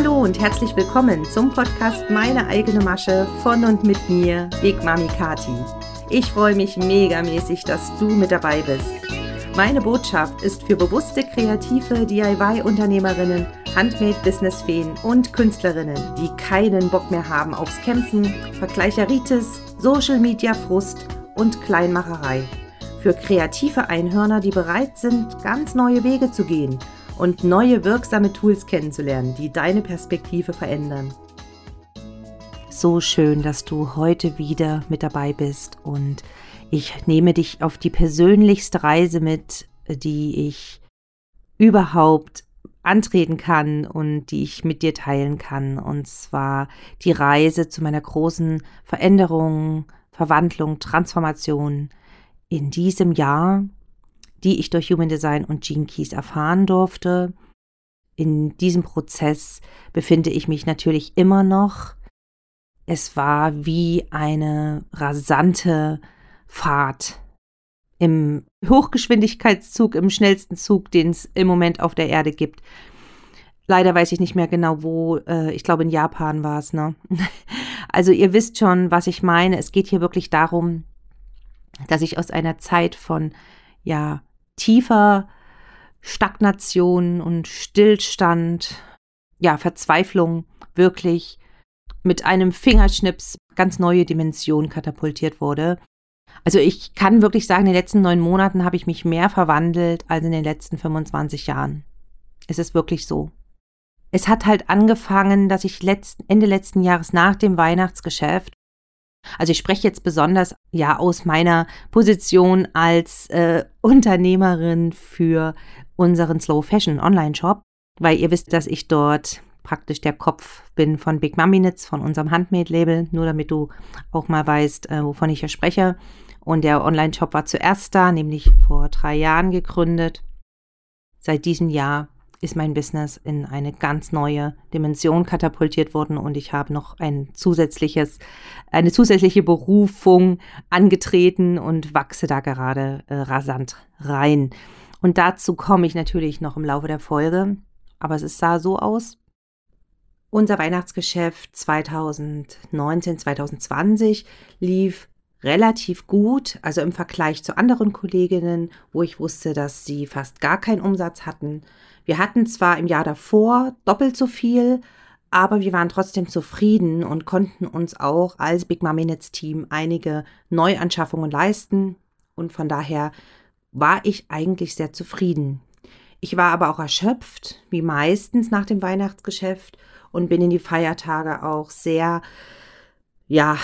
Hallo und herzlich willkommen zum Podcast Meine eigene Masche von und mit mir, Big Mami Kati. Ich freue mich megamäßig, dass du mit dabei bist. Meine Botschaft ist für bewusste, kreative DIY-Unternehmerinnen, Handmade-Business-Feen und Künstlerinnen, die keinen Bock mehr haben aufs Kämpfen, Vergleicheritis, Social-Media-Frust und Kleinmacherei. Für kreative Einhörner, die bereit sind, ganz neue Wege zu gehen – und neue wirksame Tools kennenzulernen, die deine Perspektive verändern. So schön, dass du heute wieder mit dabei bist und ich nehme dich auf die persönlichste Reise mit, die ich überhaupt antreten kann und die ich mit dir teilen kann. Und zwar die Reise zu meiner großen Veränderung, Verwandlung, Transformation in diesem Jahr die ich durch Human Design und Gene Keys erfahren durfte. In diesem Prozess befinde ich mich natürlich immer noch. Es war wie eine rasante Fahrt im Hochgeschwindigkeitszug, im schnellsten Zug, den es im Moment auf der Erde gibt. Leider weiß ich nicht mehr genau wo. Äh, ich glaube, in Japan war es, ne? Also ihr wisst schon, was ich meine. Es geht hier wirklich darum, dass ich aus einer Zeit von, ja, tiefer Stagnation und Stillstand, ja, Verzweiflung wirklich mit einem Fingerschnips ganz neue Dimensionen katapultiert wurde. Also ich kann wirklich sagen, in den letzten neun Monaten habe ich mich mehr verwandelt als in den letzten 25 Jahren. Es ist wirklich so. Es hat halt angefangen, dass ich letzten, Ende letzten Jahres nach dem Weihnachtsgeschäft also ich spreche jetzt besonders ja aus meiner Position als äh, Unternehmerin für unseren Slow Fashion Online Shop, weil ihr wisst, dass ich dort praktisch der Kopf bin von Big Mummy Knits, von unserem Handmade-Label, nur damit du auch mal weißt, äh, wovon ich hier spreche. Und der Online-Shop war zuerst da, nämlich vor drei Jahren gegründet. Seit diesem Jahr ist mein Business in eine ganz neue Dimension katapultiert worden und ich habe noch ein zusätzliches, eine zusätzliche Berufung angetreten und wachse da gerade äh, rasant rein. Und dazu komme ich natürlich noch im Laufe der Folge. Aber es sah so aus. Unser Weihnachtsgeschäft 2019, 2020 lief relativ gut, also im Vergleich zu anderen Kolleginnen, wo ich wusste, dass sie fast gar keinen Umsatz hatten, wir hatten zwar im Jahr davor doppelt so viel, aber wir waren trotzdem zufrieden und konnten uns auch als Big Mom Minutes Team einige Neuanschaffungen leisten und von daher war ich eigentlich sehr zufrieden. Ich war aber auch erschöpft, wie meistens nach dem Weihnachtsgeschäft und bin in die Feiertage auch sehr, ja,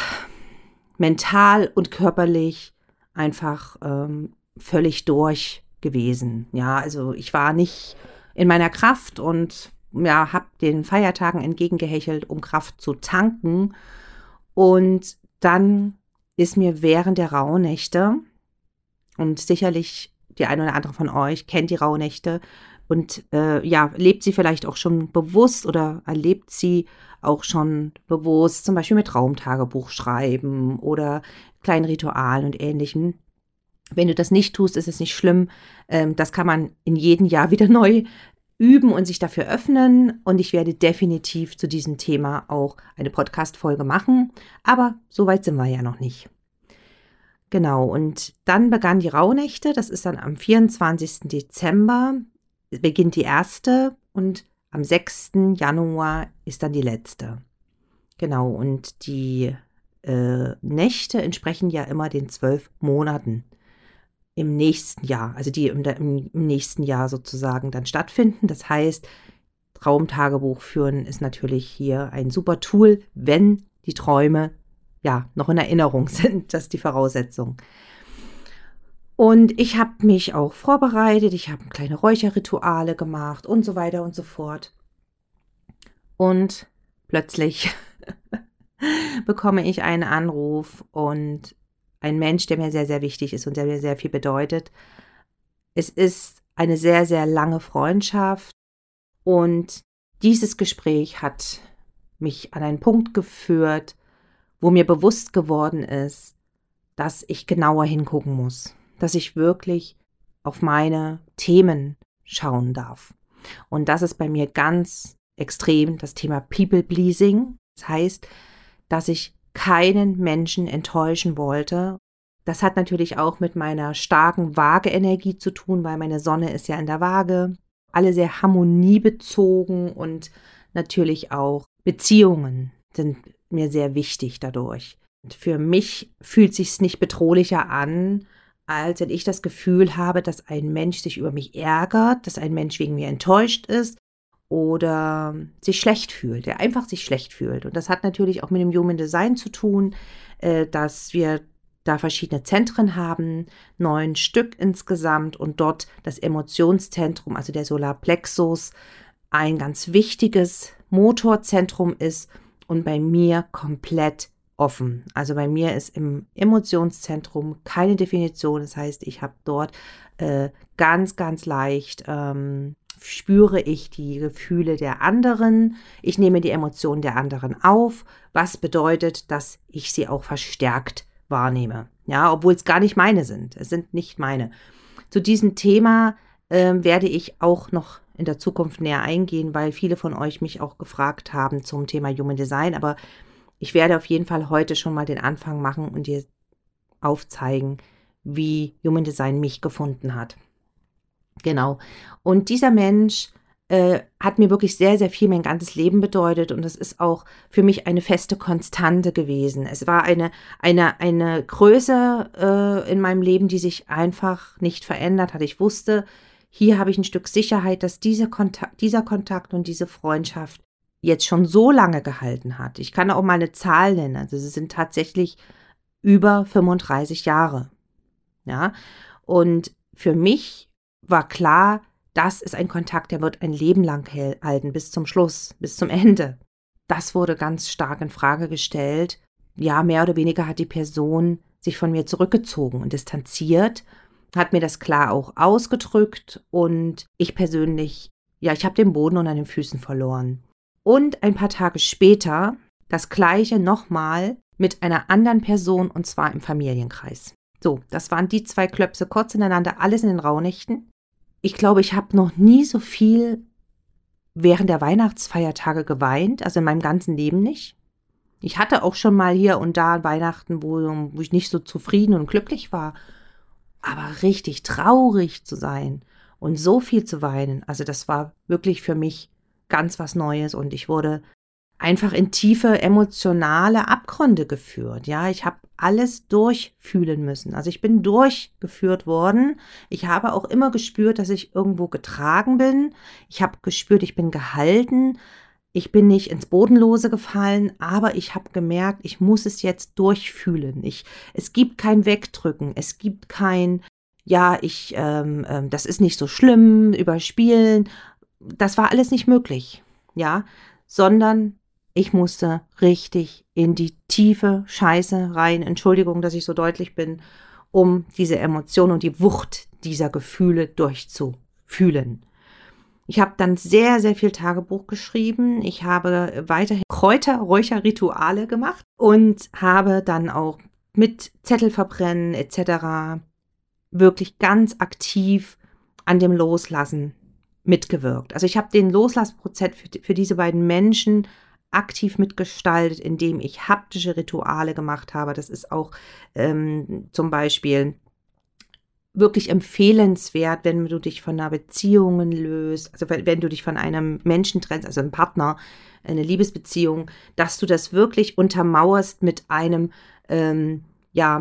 mental und körperlich einfach ähm, völlig durch gewesen. Ja, also ich war nicht in meiner Kraft und ja, habe den Feiertagen entgegengehechelt, um Kraft zu tanken. Und dann ist mir während der Rauhnächte, und sicherlich die eine oder andere von euch kennt die Rauhnächte und äh, ja, lebt sie vielleicht auch schon bewusst oder erlebt sie auch schon bewusst, zum Beispiel mit Raumtagebuch schreiben oder kleinen Ritualen und ähnlichem. Wenn du das nicht tust, ist es nicht schlimm. Ähm, das kann man in jedem Jahr wieder neu üben und sich dafür öffnen. Und ich werde definitiv zu diesem Thema auch eine Podcast-Folge machen. Aber so weit sind wir ja noch nicht. Genau, und dann begann die Rauhnächte. Das ist dann am 24. Dezember, beginnt die erste und am 6. Januar ist dann die letzte. Genau, und die äh, Nächte entsprechen ja immer den zwölf Monaten im nächsten Jahr, also die im, im, nächsten Jahr sozusagen dann stattfinden. Das heißt, Traumtagebuch führen ist natürlich hier ein super Tool, wenn die Träume ja noch in Erinnerung sind. Das ist die Voraussetzung. Und ich habe mich auch vorbereitet, ich habe kleine Räucherrituale gemacht und so weiter und so fort. Und plötzlich bekomme ich einen Anruf und ein Mensch, der mir sehr, sehr wichtig ist und der mir sehr viel bedeutet. Es ist eine sehr, sehr lange Freundschaft und dieses Gespräch hat mich an einen Punkt geführt, wo mir bewusst geworden ist, dass ich genauer hingucken muss, dass ich wirklich auf meine Themen schauen darf. Und das ist bei mir ganz extrem das Thema People-Pleasing. Das heißt, dass ich keinen Menschen enttäuschen wollte. Das hat natürlich auch mit meiner starken Waage-Energie zu tun, weil meine Sonne ist ja in der Waage. Alle sehr harmoniebezogen und natürlich auch Beziehungen sind mir sehr wichtig dadurch. Und für mich fühlt sich's nicht bedrohlicher an, als wenn ich das Gefühl habe, dass ein Mensch sich über mich ärgert, dass ein Mensch wegen mir enttäuscht ist oder sich schlecht fühlt, der einfach sich schlecht fühlt. Und das hat natürlich auch mit dem Human Design zu tun, äh, dass wir da verschiedene Zentren haben, neun Stück insgesamt und dort das Emotionszentrum, also der Solarplexus, ein ganz wichtiges Motorzentrum ist und bei mir komplett offen. Also bei mir ist im Emotionszentrum keine Definition. Das heißt, ich habe dort äh, ganz, ganz leicht ähm, spüre ich die Gefühle der anderen. Ich nehme die Emotionen der anderen auf, was bedeutet, dass ich sie auch verstärkt wahrnehme. Ja, obwohl es gar nicht meine sind. Es sind nicht meine. Zu diesem Thema äh, werde ich auch noch in der Zukunft näher eingehen, weil viele von euch mich auch gefragt haben zum Thema Human Design. Aber ich werde auf jeden Fall heute schon mal den Anfang machen und dir aufzeigen, wie Human Design mich gefunden hat. Genau. Und dieser Mensch äh, hat mir wirklich sehr, sehr viel mein ganzes Leben bedeutet und es ist auch für mich eine feste Konstante gewesen. Es war eine, eine, eine Größe äh, in meinem Leben, die sich einfach nicht verändert hat. Ich wusste, hier habe ich ein Stück Sicherheit, dass dieser Kontakt, dieser Kontakt und diese Freundschaft jetzt schon so lange gehalten hat. Ich kann auch mal eine Zahl nennen. Also es sind tatsächlich über 35 Jahre. Ja. Und für mich war klar, das ist ein Kontakt, der wird ein Leben lang halten, bis zum Schluss, bis zum Ende. Das wurde ganz stark in Frage gestellt. Ja, mehr oder weniger hat die Person sich von mir zurückgezogen und distanziert, hat mir das klar auch ausgedrückt und ich persönlich, ja, ich habe den Boden unter den Füßen verloren. Und ein paar Tage später das gleiche nochmal mit einer anderen Person und zwar im Familienkreis. So, das waren die zwei Klöpse kurz ineinander, alles in den Rauhnächten ich glaube, ich habe noch nie so viel während der Weihnachtsfeiertage geweint, also in meinem ganzen Leben nicht. Ich hatte auch schon mal hier und da Weihnachten, wo, wo ich nicht so zufrieden und glücklich war. Aber richtig traurig zu sein und so viel zu weinen, also das war wirklich für mich ganz was Neues und ich wurde einfach in tiefe emotionale Abgründe geführt. Ja, ich habe alles durchfühlen müssen. Also ich bin durchgeführt worden. Ich habe auch immer gespürt, dass ich irgendwo getragen bin. Ich habe gespürt, ich bin gehalten. Ich bin nicht ins Bodenlose gefallen, aber ich habe gemerkt, ich muss es jetzt durchfühlen. Ich, es gibt kein Wegdrücken, es gibt kein, ja, ich, ähm, ähm, das ist nicht so schlimm, überspielen. Das war alles nicht möglich, ja, sondern ich musste richtig in die tiefe Scheiße rein. Entschuldigung, dass ich so deutlich bin, um diese Emotion und die Wucht dieser Gefühle durchzufühlen. Ich habe dann sehr, sehr viel Tagebuch geschrieben. Ich habe weiterhin Kräuter, Räucherrituale gemacht und habe dann auch mit Zettel verbrennen etc. wirklich ganz aktiv an dem Loslassen mitgewirkt. Also ich habe den Loslassprozess für, für diese beiden Menschen aktiv mitgestaltet, indem ich haptische Rituale gemacht habe. Das ist auch ähm, zum Beispiel wirklich empfehlenswert, wenn du dich von einer Beziehung löst, also wenn, du dich von einem Menschen trennst, also einem Partner, eine Liebesbeziehung, dass du das wirklich untermauerst mit einem, ähm, ja,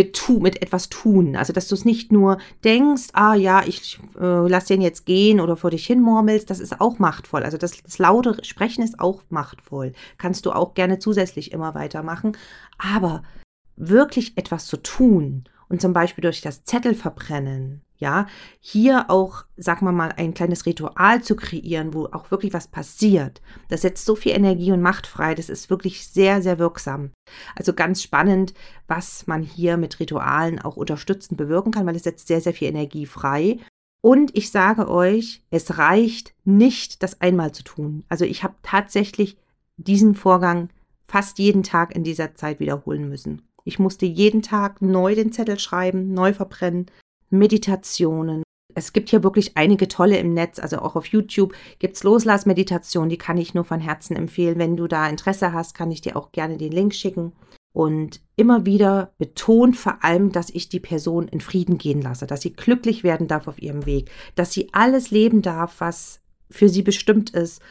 mit, tu, mit etwas tun. Also, dass du es nicht nur denkst, ah ja, ich äh, lass den jetzt gehen oder vor dich hin murmelst, das ist auch machtvoll. Also, das, das laute Sprechen ist auch machtvoll. Kannst du auch gerne zusätzlich immer weitermachen. Aber wirklich etwas zu tun und zum Beispiel durch das Zettel verbrennen ja, hier auch, sag mal mal, ein kleines Ritual zu kreieren, wo auch wirklich was passiert. Das setzt so viel Energie und Macht frei. Das ist wirklich sehr, sehr wirksam. Also ganz spannend, was man hier mit Ritualen auch unterstützend bewirken kann, weil es setzt sehr, sehr viel Energie frei. Und ich sage euch, es reicht nicht, das einmal zu tun. Also ich habe tatsächlich diesen Vorgang fast jeden Tag in dieser Zeit wiederholen müssen. Ich musste jeden Tag neu den Zettel schreiben, neu verbrennen, Meditationen, Es gibt hier wirklich einige tolle im Netz, also auch auf YouTube gibt es Loslassmeditation, die kann ich nur von Herzen empfehlen. Wenn du da Interesse hast, kann ich dir auch gerne den Link schicken. Und immer wieder betont vor allem, dass ich die Person in Frieden gehen lasse, dass sie glücklich werden darf auf ihrem Weg, dass sie alles leben darf, was für sie bestimmt ist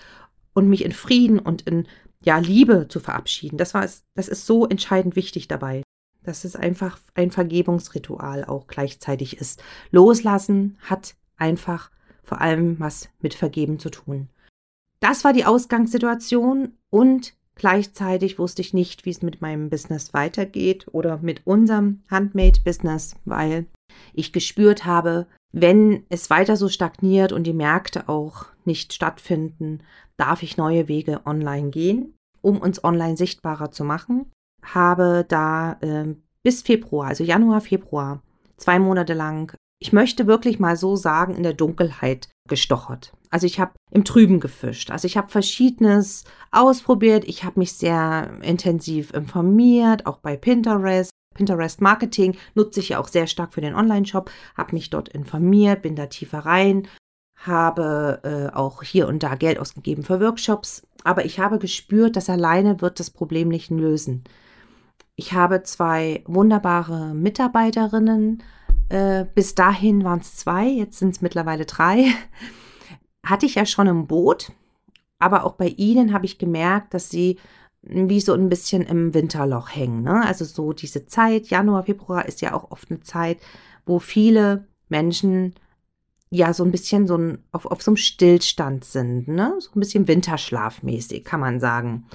und mich in Frieden und in ja, Liebe zu verabschieden. Das war das ist so entscheidend wichtig dabei. Dass es einfach ein Vergebungsritual auch gleichzeitig ist. Loslassen hat einfach vor allem was mit Vergeben zu tun. Das war die Ausgangssituation und gleichzeitig wusste ich nicht, wie es mit meinem Business weitergeht oder mit unserem Handmade-Business, weil ich gespürt habe, wenn es weiter so stagniert und die Märkte auch nicht stattfinden, darf ich neue Wege online gehen, um uns online sichtbarer zu machen. Habe da äh, bis Februar, also Januar, Februar, zwei Monate lang, ich möchte wirklich mal so sagen, in der Dunkelheit gestochert. Also ich habe im Trüben gefischt. Also ich habe verschiedenes ausprobiert. Ich habe mich sehr intensiv informiert, auch bei Pinterest. Pinterest Marketing nutze ich ja auch sehr stark für den Online-Shop, habe mich dort informiert, bin da tiefer rein, habe äh, auch hier und da Geld ausgegeben für Workshops, aber ich habe gespürt, dass alleine wird das Problem nicht lösen. Ich habe zwei wunderbare Mitarbeiterinnen, äh, bis dahin waren es zwei, jetzt sind es mittlerweile drei. Hatte ich ja schon im Boot, aber auch bei ihnen habe ich gemerkt, dass sie wie so ein bisschen im Winterloch hängen. Ne? Also so diese Zeit, Januar, Februar ist ja auch oft eine Zeit, wo viele Menschen ja so ein bisschen so ein, auf, auf so einem Stillstand sind, ne? So ein bisschen Winterschlafmäßig, kann man sagen.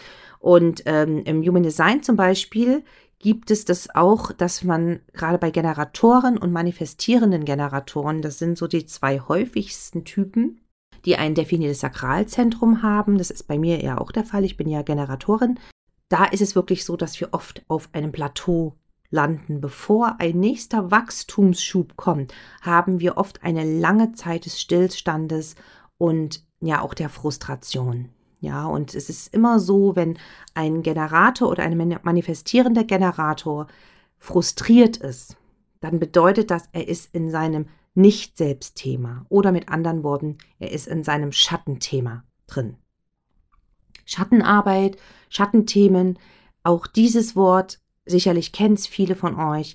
Und ähm, im Human Design zum Beispiel gibt es das auch, dass man gerade bei Generatoren und manifestierenden Generatoren, das sind so die zwei häufigsten Typen, die ein definiertes Sakralzentrum haben. Das ist bei mir ja auch der Fall. Ich bin ja Generatorin. Da ist es wirklich so, dass wir oft auf einem Plateau landen. Bevor ein nächster Wachstumsschub kommt, haben wir oft eine lange Zeit des Stillstandes und ja auch der Frustration. Ja, und es ist immer so, wenn ein Generator oder ein manifestierender Generator frustriert ist, dann bedeutet das, er ist in seinem nicht-Selbstthema oder mit anderen Worten, er ist in seinem Schattenthema drin. Schattenarbeit, Schattenthemen, auch dieses Wort, sicherlich kennt es viele von euch.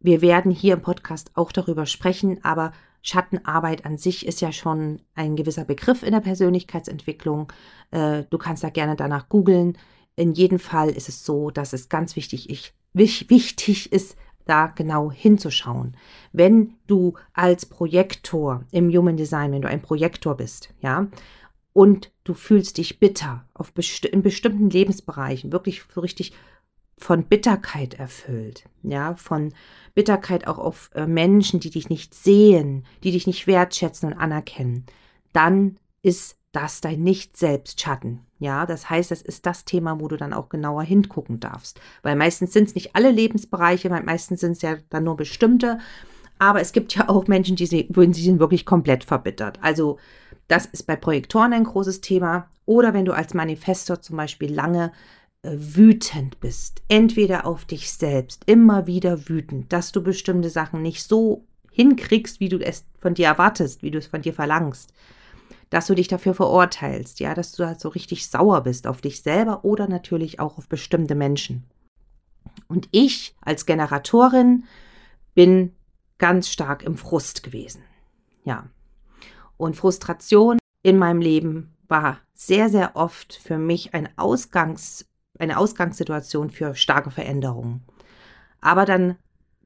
Wir werden hier im Podcast auch darüber sprechen, aber Schattenarbeit an sich ist ja schon ein gewisser Begriff in der Persönlichkeitsentwicklung. Äh, du kannst da gerne danach googeln. In jedem Fall ist es so, dass es ganz wichtig, wichtig ist, da genau hinzuschauen. Wenn du als Projektor im Human Design, wenn du ein Projektor bist, ja, und du fühlst dich bitter auf besti in bestimmten Lebensbereichen, wirklich so richtig von Bitterkeit erfüllt, ja, von Bitterkeit auch auf äh, Menschen, die dich nicht sehen, die dich nicht wertschätzen und anerkennen, dann ist das dein Nicht-Selbst-Schatten. Ja, das heißt, das ist das Thema, wo du dann auch genauer hingucken darfst. Weil meistens sind es nicht alle Lebensbereiche, weil meistens sind es ja dann nur bestimmte. Aber es gibt ja auch Menschen, die sie, sie sind wirklich komplett verbittert. Also das ist bei Projektoren ein großes Thema. Oder wenn du als Manifestor zum Beispiel lange wütend bist, entweder auf dich selbst, immer wieder wütend, dass du bestimmte Sachen nicht so hinkriegst, wie du es von dir erwartest, wie du es von dir verlangst dass du dich dafür verurteilst, ja, dass du halt so richtig sauer bist auf dich selber oder natürlich auch auf bestimmte Menschen. Und ich als Generatorin bin ganz stark im Frust gewesen. Ja. Und Frustration in meinem Leben war sehr, sehr oft für mich ein Ausgangs, eine Ausgangssituation für starke Veränderungen. Aber dann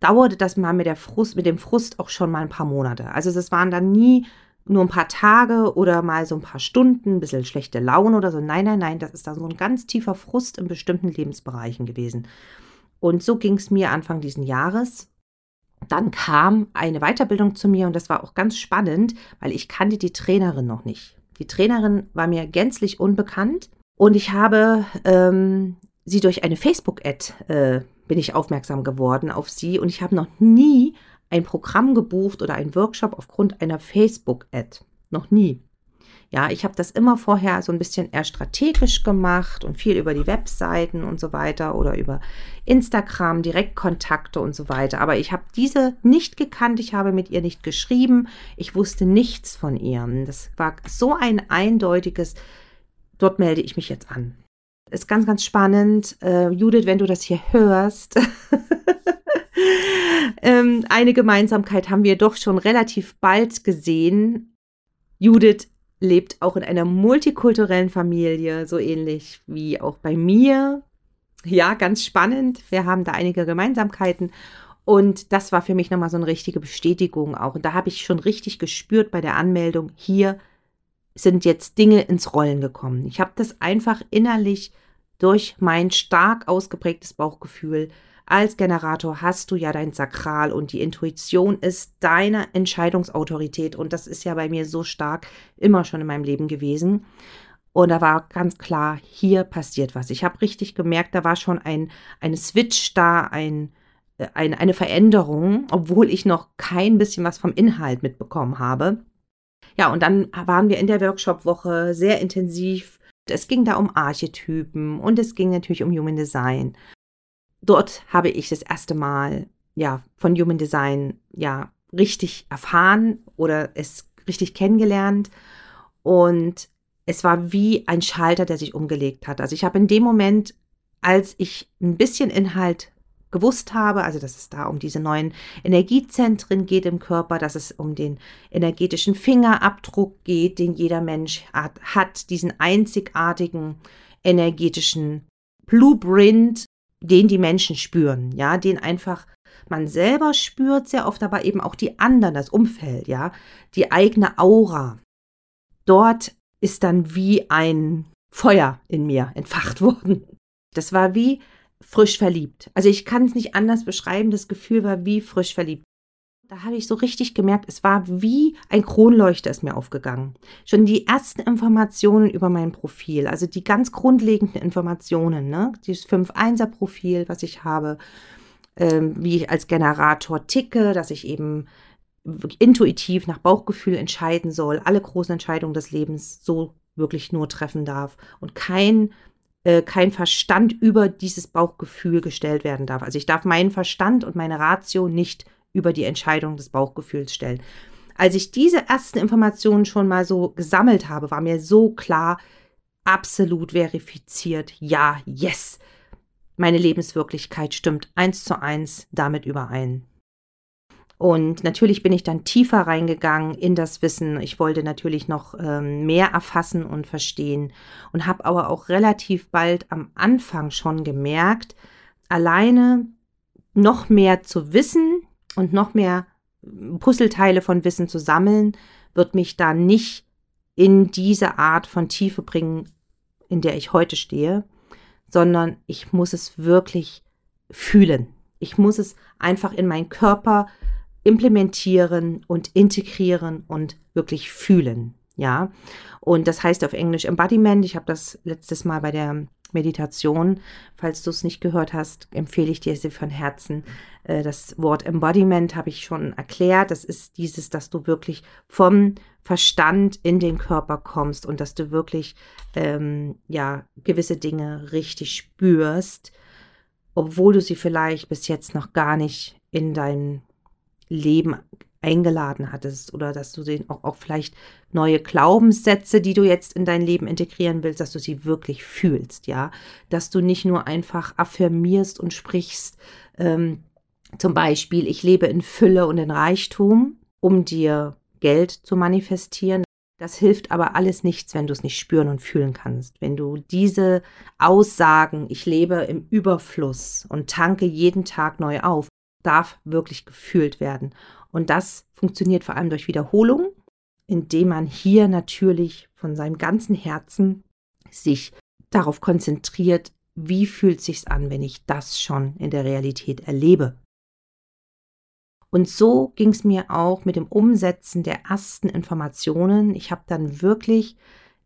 dauerte das mal mit, der Frust, mit dem Frust auch schon mal ein paar Monate. Also es waren dann nie nur ein paar Tage oder mal so ein paar Stunden, ein bisschen schlechte Laune oder so. Nein, nein, nein, das ist da so ein ganz tiefer Frust in bestimmten Lebensbereichen gewesen. Und so ging es mir Anfang diesen Jahres. Dann kam eine Weiterbildung zu mir und das war auch ganz spannend, weil ich kannte die Trainerin noch nicht. Die Trainerin war mir gänzlich unbekannt und ich habe ähm, sie durch eine Facebook-Ad äh, bin ich aufmerksam geworden auf sie und ich habe noch nie ein Programm gebucht oder einen Workshop aufgrund einer Facebook-Ad. Noch nie. Ja, ich habe das immer vorher so ein bisschen eher strategisch gemacht und viel über die Webseiten und so weiter oder über Instagram, Direktkontakte und so weiter. Aber ich habe diese nicht gekannt, ich habe mit ihr nicht geschrieben, ich wusste nichts von ihr. Das war so ein eindeutiges, dort melde ich mich jetzt an. Ist ganz, ganz spannend. Äh, Judith, wenn du das hier hörst, ähm, eine Gemeinsamkeit haben wir doch schon relativ bald gesehen. Judith lebt auch in einer multikulturellen Familie, so ähnlich wie auch bei mir. Ja, ganz spannend. Wir haben da einige Gemeinsamkeiten. Und das war für mich nochmal so eine richtige Bestätigung auch. Und da habe ich schon richtig gespürt bei der Anmeldung, hier sind jetzt Dinge ins Rollen gekommen. Ich habe das einfach innerlich durch mein stark ausgeprägtes Bauchgefühl als Generator hast du ja dein Sakral und die Intuition ist deine Entscheidungsautorität und das ist ja bei mir so stark immer schon in meinem Leben gewesen. Und da war ganz klar, hier passiert was. Ich habe richtig gemerkt, da war schon ein eine Switch da, ein, äh, ein, eine Veränderung, obwohl ich noch kein bisschen was vom Inhalt mitbekommen habe. Ja, und dann waren wir in der Workshop-Woche sehr intensiv. Es ging da um Archetypen und es ging natürlich um Human Design dort habe ich das erste Mal ja von Human Design ja richtig erfahren oder es richtig kennengelernt und es war wie ein Schalter, der sich umgelegt hat. Also ich habe in dem Moment, als ich ein bisschen Inhalt gewusst habe, also dass es da um diese neuen Energiezentren geht im Körper, dass es um den energetischen Fingerabdruck geht, den jeder Mensch hat, hat diesen einzigartigen energetischen Blueprint den die Menschen spüren, ja, den einfach man selber spürt sehr oft, aber eben auch die anderen, das Umfeld, ja, die eigene Aura. Dort ist dann wie ein Feuer in mir entfacht worden. Das war wie frisch verliebt. Also ich kann es nicht anders beschreiben, das Gefühl war wie frisch verliebt. Da habe ich so richtig gemerkt, es war wie ein Kronleuchter ist mir aufgegangen. Schon die ersten Informationen über mein Profil, also die ganz grundlegenden Informationen, ne? dieses 5-1er-Profil, was ich habe, ähm, wie ich als Generator ticke, dass ich eben intuitiv nach Bauchgefühl entscheiden soll, alle großen Entscheidungen des Lebens so wirklich nur treffen darf und kein äh, kein Verstand über dieses Bauchgefühl gestellt werden darf. Also ich darf meinen Verstand und meine Ratio nicht über die Entscheidung des Bauchgefühls stellen. Als ich diese ersten Informationen schon mal so gesammelt habe, war mir so klar, absolut verifiziert, ja, yes, meine Lebenswirklichkeit stimmt eins zu eins damit überein. Und natürlich bin ich dann tiefer reingegangen in das Wissen. Ich wollte natürlich noch ähm, mehr erfassen und verstehen und habe aber auch relativ bald am Anfang schon gemerkt, alleine noch mehr zu wissen, und noch mehr Puzzleteile von Wissen zu sammeln, wird mich da nicht in diese Art von Tiefe bringen, in der ich heute stehe, sondern ich muss es wirklich fühlen. Ich muss es einfach in meinen Körper implementieren und integrieren und wirklich fühlen. Ja, und das heißt auf Englisch Embodiment. Ich habe das letztes Mal bei der Meditation. Falls du es nicht gehört hast, empfehle ich dir sie von Herzen. Äh, das Wort Embodiment habe ich schon erklärt. Das ist dieses, dass du wirklich vom Verstand in den Körper kommst und dass du wirklich ähm, ja gewisse Dinge richtig spürst, obwohl du sie vielleicht bis jetzt noch gar nicht in dein Leben eingeladen hattest oder dass du den auch, auch vielleicht neue Glaubenssätze, die du jetzt in dein Leben integrieren willst, dass du sie wirklich fühlst, ja, dass du nicht nur einfach affirmierst und sprichst, ähm, zum Beispiel, ich lebe in Fülle und in Reichtum, um dir Geld zu manifestieren. Das hilft aber alles nichts, wenn du es nicht spüren und fühlen kannst. Wenn du diese Aussagen, ich lebe im Überfluss und tanke jeden Tag neu auf, darf wirklich gefühlt werden. Und das funktioniert vor allem durch Wiederholung, indem man hier natürlich von seinem ganzen Herzen sich darauf konzentriert, wie fühlt sich's an, wenn ich das schon in der Realität erlebe. Und so ging es mir auch mit dem Umsetzen der ersten Informationen. Ich habe dann wirklich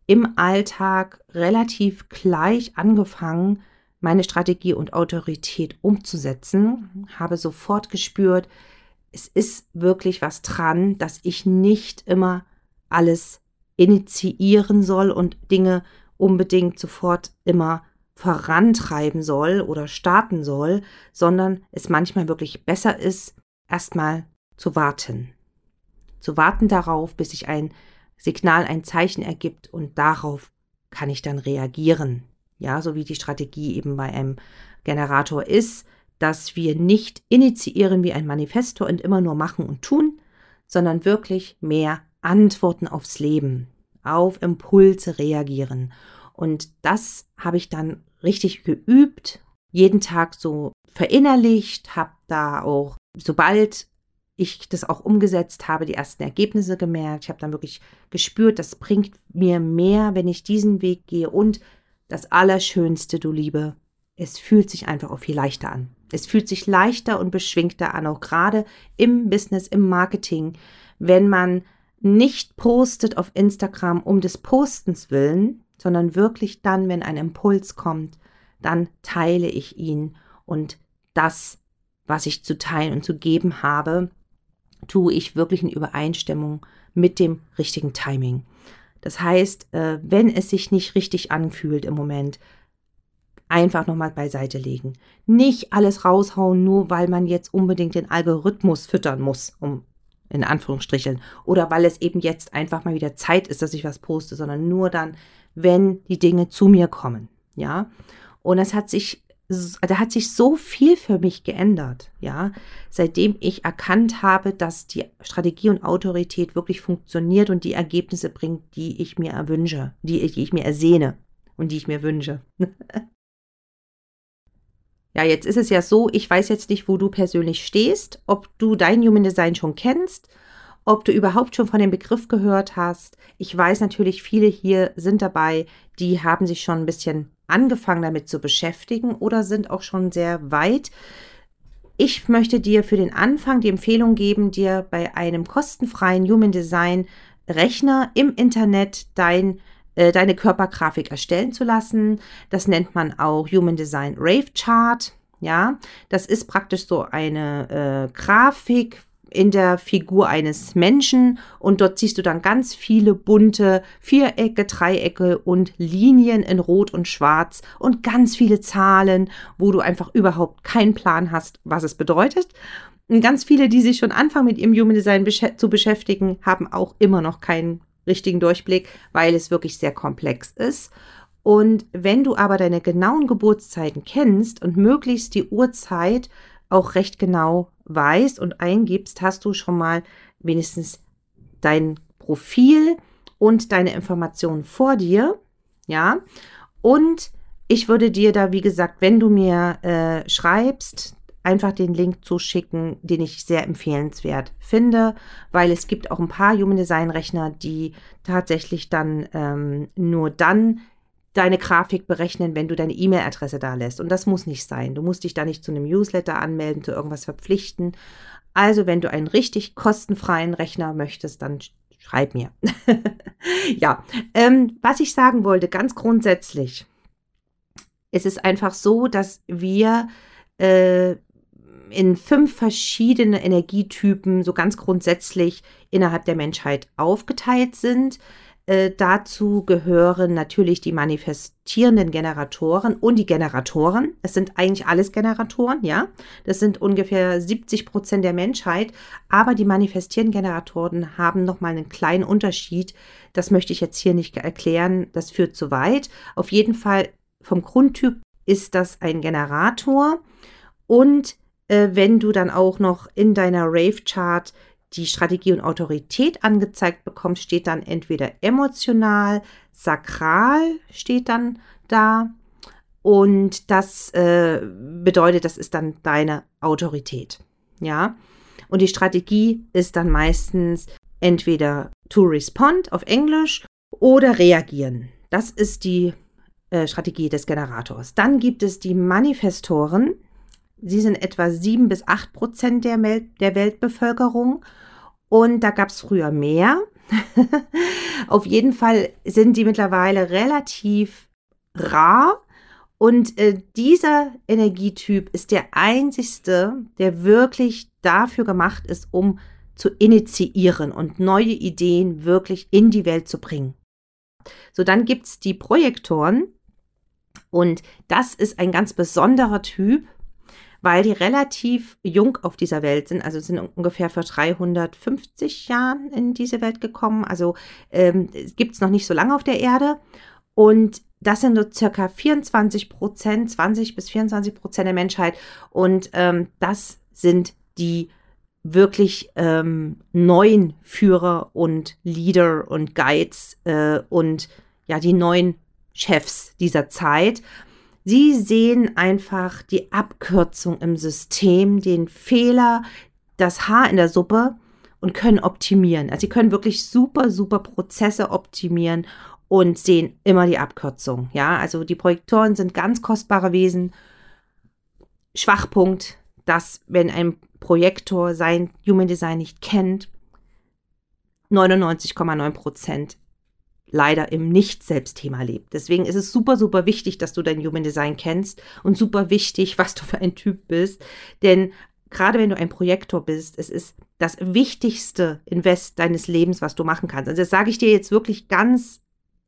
im Alltag relativ gleich angefangen, meine Strategie und Autorität umzusetzen, habe sofort gespürt, es ist wirklich was dran, dass ich nicht immer alles initiieren soll und Dinge unbedingt sofort immer vorantreiben soll oder starten soll, sondern es manchmal wirklich besser ist, erstmal zu warten. Zu warten darauf, bis sich ein Signal, ein Zeichen ergibt und darauf kann ich dann reagieren. Ja, so wie die Strategie eben bei einem Generator ist, dass wir nicht initiieren wie ein Manifestor und immer nur machen und tun, sondern wirklich mehr Antworten aufs Leben, auf Impulse reagieren. Und das habe ich dann richtig geübt, jeden Tag so verinnerlicht, habe da auch, sobald ich das auch umgesetzt habe, die ersten Ergebnisse gemerkt. Ich habe dann wirklich gespürt, das bringt mir mehr, wenn ich diesen Weg gehe. Und das Allerschönste, du Liebe, es fühlt sich einfach auch viel leichter an. Es fühlt sich leichter und beschwingter an, auch gerade im Business, im Marketing, wenn man nicht postet auf Instagram um des Postens willen, sondern wirklich dann, wenn ein Impuls kommt, dann teile ich ihn und das, was ich zu teilen und zu geben habe, tue ich wirklich in Übereinstimmung mit dem richtigen Timing. Das heißt, äh, wenn es sich nicht richtig anfühlt im Moment, einfach nochmal beiseite legen. Nicht alles raushauen, nur weil man jetzt unbedingt den Algorithmus füttern muss, um in Anführungsstrichen, oder weil es eben jetzt einfach mal wieder Zeit ist, dass ich was poste, sondern nur dann, wenn die Dinge zu mir kommen. Ja. Und es hat sich, da hat sich so viel für mich geändert, ja, seitdem ich erkannt habe, dass die Strategie und Autorität wirklich funktioniert und die Ergebnisse bringt, die ich mir erwünsche, die, die ich mir ersehne und die ich mir wünsche. Ja, jetzt ist es ja so, ich weiß jetzt nicht, wo du persönlich stehst, ob du dein Human Design schon kennst, ob du überhaupt schon von dem Begriff gehört hast. Ich weiß natürlich, viele hier sind dabei, die haben sich schon ein bisschen angefangen damit zu beschäftigen oder sind auch schon sehr weit. Ich möchte dir für den Anfang die Empfehlung geben, dir bei einem kostenfreien Human Design Rechner im Internet dein äh, deine Körpergrafik erstellen zu lassen. Das nennt man auch Human Design Rave Chart. Ja, das ist praktisch so eine äh, Grafik, in der Figur eines Menschen und dort siehst du dann ganz viele bunte Vierecke, Dreiecke und Linien in Rot und Schwarz und ganz viele Zahlen, wo du einfach überhaupt keinen Plan hast, was es bedeutet. Und ganz viele, die sich schon anfangen mit ihrem Human Design besch zu beschäftigen, haben auch immer noch keinen richtigen Durchblick, weil es wirklich sehr komplex ist. Und wenn du aber deine genauen Geburtszeiten kennst und möglichst die Uhrzeit auch recht genau weißt und eingibst, hast du schon mal wenigstens dein Profil und deine Informationen vor dir. Ja. Und ich würde dir da, wie gesagt, wenn du mir äh, schreibst, einfach den Link zuschicken, den ich sehr empfehlenswert finde, weil es gibt auch ein paar Human Design Rechner, die tatsächlich dann ähm, nur dann deine Grafik berechnen, wenn du deine E-Mail-Adresse da lässt. Und das muss nicht sein. Du musst dich da nicht zu einem Newsletter anmelden, zu irgendwas verpflichten. Also, wenn du einen richtig kostenfreien Rechner möchtest, dann schreib mir. ja, ähm, was ich sagen wollte, ganz grundsätzlich, es ist einfach so, dass wir äh, in fünf verschiedene Energietypen so ganz grundsätzlich innerhalb der Menschheit aufgeteilt sind. Äh, dazu gehören natürlich die manifestierenden Generatoren und die Generatoren. Es sind eigentlich alles Generatoren, ja. Das sind ungefähr 70 Prozent der Menschheit. Aber die manifestierenden Generatoren haben nochmal einen kleinen Unterschied. Das möchte ich jetzt hier nicht erklären. Das führt zu weit. Auf jeden Fall vom Grundtyp ist das ein Generator. Und äh, wenn du dann auch noch in deiner Rave-Chart die Strategie und Autorität angezeigt bekommst, steht dann entweder emotional, sakral steht dann da. Und das äh, bedeutet, das ist dann deine Autorität. Ja. Und die Strategie ist dann meistens entweder to respond auf Englisch oder reagieren. Das ist die äh, Strategie des Generators. Dann gibt es die Manifestoren. Sie sind etwa 7 bis 8 Prozent der, der Weltbevölkerung und da gab es früher mehr. Auf jeden Fall sind die mittlerweile relativ rar. Und äh, dieser Energietyp ist der einzigste, der wirklich dafür gemacht ist, um zu initiieren und neue Ideen wirklich in die Welt zu bringen. So, dann gibt es die Projektoren und das ist ein ganz besonderer Typ, weil die relativ jung auf dieser Welt sind, also sind ungefähr vor 350 Jahren in diese Welt gekommen. Also ähm, gibt es noch nicht so lange auf der Erde. Und das sind nur circa 24 Prozent, 20 bis 24 Prozent der Menschheit. Und ähm, das sind die wirklich ähm, neuen Führer und Leader und Guides äh, und ja, die neuen Chefs dieser Zeit. Sie sehen einfach die Abkürzung im System, den Fehler, das Haar in der Suppe und können optimieren. Also sie können wirklich super, super Prozesse optimieren und sehen immer die Abkürzung. Ja, also die Projektoren sind ganz kostbare Wesen. Schwachpunkt, dass wenn ein Projektor sein Human Design nicht kennt, 99,9 Prozent leider im Nicht-Selbstthema lebt. Deswegen ist es super, super wichtig, dass du dein Human Design kennst und super wichtig, was du für ein Typ bist. Denn gerade wenn du ein Projektor bist, es ist das wichtigste Invest deines Lebens, was du machen kannst. Also das sage ich dir jetzt wirklich ganz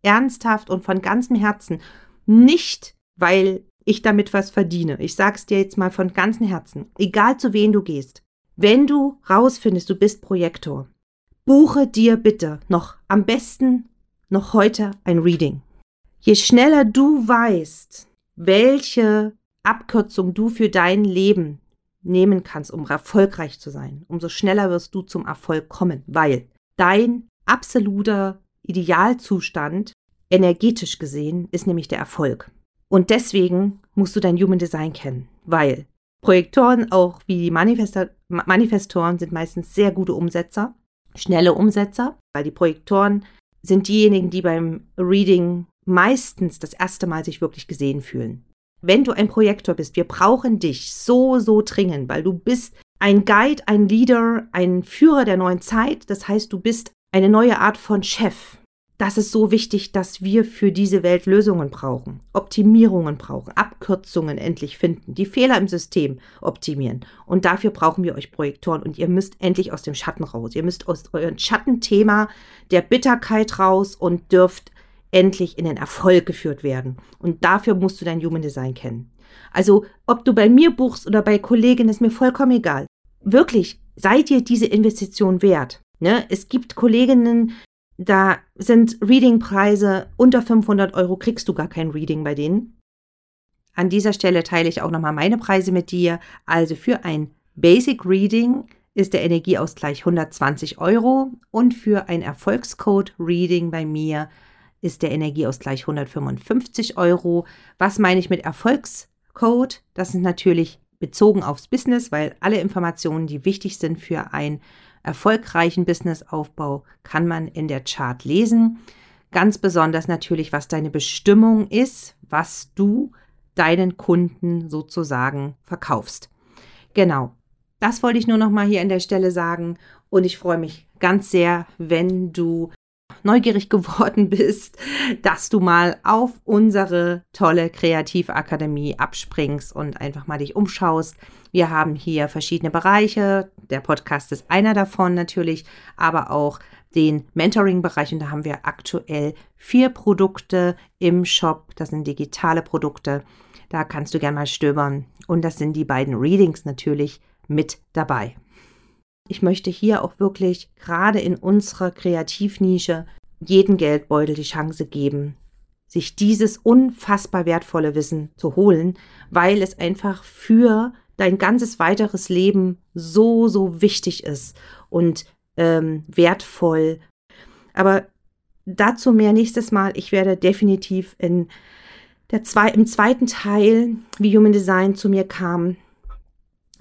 ernsthaft und von ganzem Herzen. Nicht, weil ich damit was verdiene. Ich sage es dir jetzt mal von ganzem Herzen. Egal zu wem du gehst. Wenn du rausfindest, du bist Projektor, buche dir bitte noch am besten noch heute ein Reading. Je schneller du weißt, welche Abkürzung du für dein Leben nehmen kannst, um erfolgreich zu sein, umso schneller wirst du zum Erfolg kommen, weil dein absoluter Idealzustand, energetisch gesehen, ist nämlich der Erfolg. Und deswegen musst du dein Human Design kennen, weil Projektoren, auch wie die Manifestoren, sind meistens sehr gute Umsetzer, schnelle Umsetzer, weil die Projektoren sind diejenigen, die beim Reading meistens das erste Mal sich wirklich gesehen fühlen. Wenn du ein Projektor bist, wir brauchen dich so, so dringend, weil du bist ein Guide, ein Leader, ein Führer der neuen Zeit. Das heißt, du bist eine neue Art von Chef das ist so wichtig, dass wir für diese Welt Lösungen brauchen, Optimierungen brauchen, Abkürzungen endlich finden, die Fehler im System optimieren. Und dafür brauchen wir euch Projektoren und ihr müsst endlich aus dem Schatten raus. Ihr müsst aus eurem Schattenthema der Bitterkeit raus und dürft endlich in den Erfolg geführt werden. Und dafür musst du dein Human Design kennen. Also, ob du bei mir buchst oder bei Kolleginnen, ist mir vollkommen egal. Wirklich, seid ihr diese Investition wert? Ne? Es gibt Kolleginnen, da sind Reading-Preise unter 500 Euro, kriegst du gar kein Reading bei denen. An dieser Stelle teile ich auch nochmal meine Preise mit dir. Also für ein Basic Reading ist der Energieausgleich 120 Euro und für ein Erfolgscode Reading bei mir ist der Energieausgleich 155 Euro. Was meine ich mit Erfolgscode? Das ist natürlich bezogen aufs Business, weil alle Informationen, die wichtig sind für ein erfolgreichen Businessaufbau kann man in der Chart lesen. Ganz besonders natürlich, was deine Bestimmung ist, was du deinen Kunden sozusagen verkaufst. Genau. Das wollte ich nur noch mal hier an der Stelle sagen und ich freue mich ganz sehr, wenn du neugierig geworden bist, dass du mal auf unsere tolle Kreativakademie abspringst und einfach mal dich umschaust. Wir haben hier verschiedene Bereiche. Der Podcast ist einer davon natürlich, aber auch den Mentoring-Bereich. Und da haben wir aktuell vier Produkte im Shop. Das sind digitale Produkte. Da kannst du gerne mal stöbern. Und das sind die beiden Readings natürlich mit dabei. Ich möchte hier auch wirklich gerade in unserer Kreativnische jeden Geldbeutel die Chance geben, sich dieses unfassbar wertvolle Wissen zu holen, weil es einfach für dein ganzes weiteres Leben so, so wichtig ist und ähm, wertvoll. Aber dazu mehr nächstes Mal. Ich werde definitiv in der zwei, im zweiten Teil, wie Human Design zu mir kam,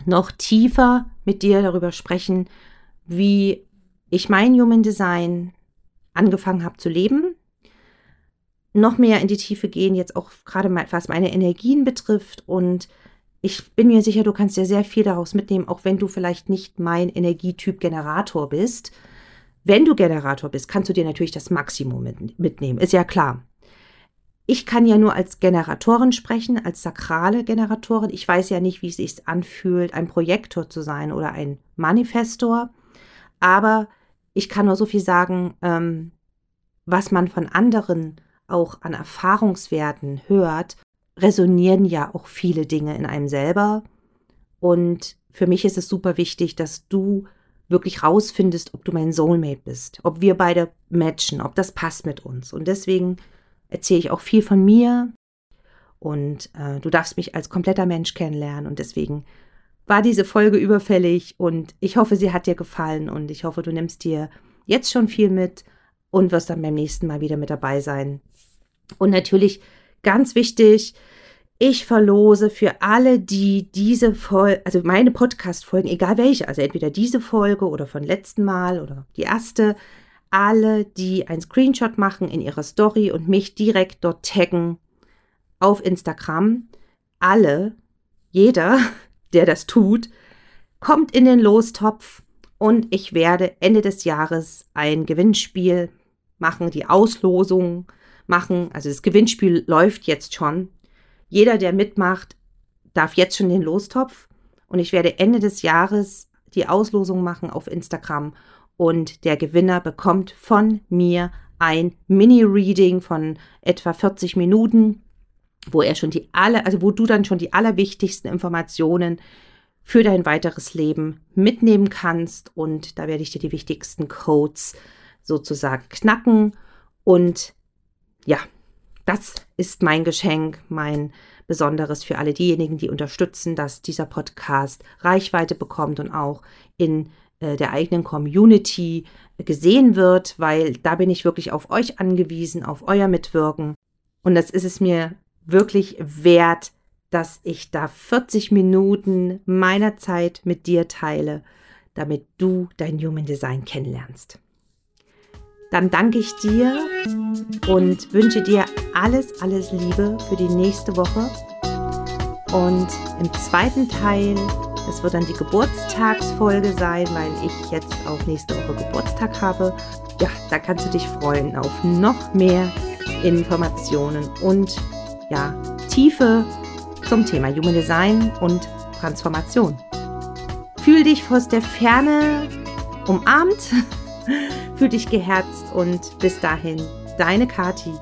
noch tiefer mit dir darüber sprechen, wie ich mein Human Design angefangen habe zu leben. Noch mehr in die Tiefe gehen, jetzt auch gerade mal, was meine Energien betrifft. Und ich bin mir sicher, du kannst ja sehr viel daraus mitnehmen, auch wenn du vielleicht nicht mein Energietyp Generator bist. Wenn du Generator bist, kannst du dir natürlich das Maximum mit, mitnehmen. Ist ja klar. Ich kann ja nur als Generatorin sprechen, als sakrale Generatorin. Ich weiß ja nicht, wie es sich anfühlt, ein Projektor zu sein oder ein Manifestor. Aber ich kann nur so viel sagen, ähm, was man von anderen auch an Erfahrungswerten hört, resonieren ja auch viele Dinge in einem selber. Und für mich ist es super wichtig, dass du wirklich rausfindest, ob du mein Soulmate bist, ob wir beide matchen, ob das passt mit uns. Und deswegen erzähle ich auch viel von mir und äh, du darfst mich als kompletter Mensch kennenlernen und deswegen war diese Folge überfällig und ich hoffe, sie hat dir gefallen und ich hoffe, du nimmst dir jetzt schon viel mit und wirst dann beim nächsten Mal wieder mit dabei sein. Und natürlich ganz wichtig, ich verlose für alle, die diese Folge, also meine Podcast-Folgen, egal welche, also entweder diese Folge oder von letzten Mal oder die erste, alle, die ein Screenshot machen in ihrer Story und mich direkt dort taggen auf Instagram, alle, jeder, der das tut, kommt in den Lostopf und ich werde Ende des Jahres ein Gewinnspiel machen, die Auslosung machen. Also das Gewinnspiel läuft jetzt schon. Jeder, der mitmacht, darf jetzt schon den Lostopf. Und ich werde Ende des Jahres die Auslosung machen auf Instagram. Und der Gewinner bekommt von mir ein Mini-Reading von etwa 40 Minuten, wo er schon die alle, also wo du dann schon die allerwichtigsten Informationen für dein weiteres Leben mitnehmen kannst. Und da werde ich dir die wichtigsten Codes sozusagen knacken. Und ja, das ist mein Geschenk, mein Besonderes für alle diejenigen, die unterstützen, dass dieser Podcast Reichweite bekommt und auch in äh, der eigenen Community gesehen wird, weil da bin ich wirklich auf euch angewiesen, auf euer Mitwirken. Und das ist es mir wirklich wert, dass ich da 40 Minuten meiner Zeit mit dir teile, damit du dein Human Design kennenlernst dann danke ich dir und wünsche dir alles, alles Liebe für die nächste Woche. Und im zweiten Teil, das wird dann die Geburtstagsfolge sein, weil ich jetzt auch nächste Woche Geburtstag habe. Ja, da kannst du dich freuen auf noch mehr Informationen und ja, Tiefe zum Thema Human Design und Transformation. Fühl dich aus der Ferne umarmt Fühl dich geherzt und bis dahin, deine Kati.